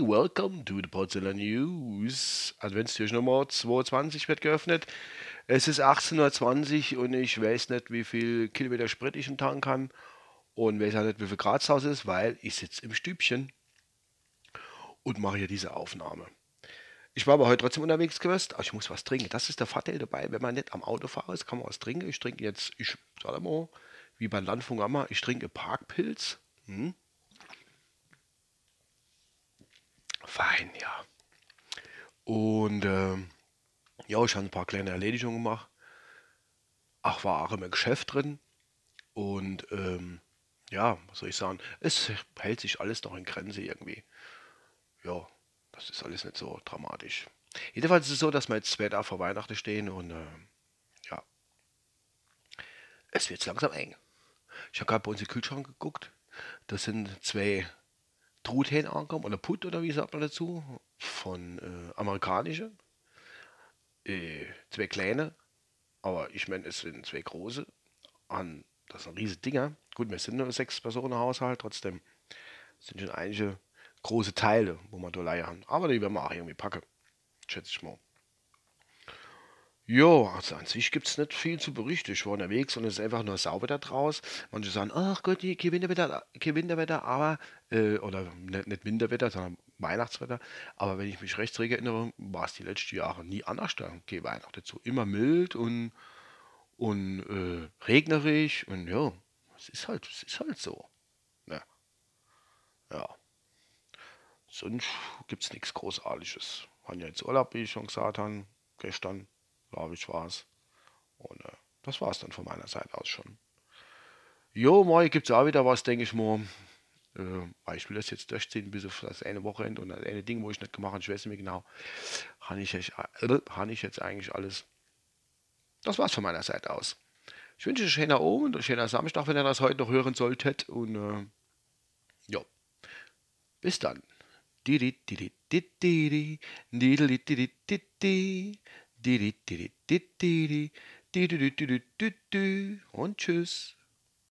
Welcome to the Potsdamer News. Adventstür Nummer 22 wird geöffnet. Es ist 18.20 Uhr und ich weiß nicht, wie viel Kilometer Sprit ich im Tank kann. Und weiß auch nicht, wie viel Grad es ist, weil ich sitze im Stübchen und mache hier diese Aufnahme. Ich war aber heute trotzdem unterwegs gewesen, aber ich muss was trinken. Das ist der Vorteil dabei, wenn man nicht am Auto fahrt, ist, kann man was trinken. Ich trinke jetzt, ich sage mal, wie beim Landfunk immer, ich trinke Parkpilz. Hm? Fein, ja. Und ähm, ja, ich habe ein paar kleine Erledigungen gemacht. Ach, war auch im Geschäft drin. Und ähm, ja, was soll ich sagen, es hält sich alles noch in Grenze irgendwie. Ja, das ist alles nicht so dramatisch. Jedenfalls ist es so, dass wir jetzt zwei da vor Weihnachten stehen und äh, ja, es wird langsam eng. Ich habe gerade bei uns im Kühlschrank geguckt. Das sind zwei Truthähne angekommen, oder Put, oder wie sagt man dazu, von äh, amerikanische. Äh, zwei kleine, aber ich meine, es sind zwei große. An, das sind riesige Dinger. Gut, wir sind nur sechs Personen Haushalt, trotzdem sind schon einige große Teile, wo man da leihen haben. Aber die werden wir auch irgendwie packen, schätze ich mal. Ja, also an sich gibt es nicht viel zu berichten. Ich war unterwegs und es ist einfach nur sauber da draußen. Manche sagen, ach Gott, die kein Winterwetter, kein Winterwetter, aber, äh, oder nicht, nicht Winterwetter, sondern Weihnachtswetter. Aber wenn ich mich recht erinnere, war es die letzten Jahre nie anders da. Okay, Weihnachten dazu immer mild und, und äh, regnerisch und ja, es ist halt, es ist halt so. Ja. ja. Sonst gibt es nichts Großartiges. Haben ja jetzt Urlaub, wie ich schon gesagt habe, gestern glaube ich, war es. Und äh, das war es dann von meiner Seite aus schon. Jo, morgen gibt es auch wieder was, denke ich mal. Äh, ich will das jetzt durchziehen bis auf das eine Wochenende und das eine Ding, wo ich nicht gemacht habe, ich weiß nicht mehr genau. Habe ich, äh, ich jetzt eigentlich alles. Das war's von meiner Seite aus. Ich wünsche euch einen schönen Abend und einen schönen Samstag, wenn ihr das heute noch hören solltet. Und äh, ja, bis dann. Und tschüss.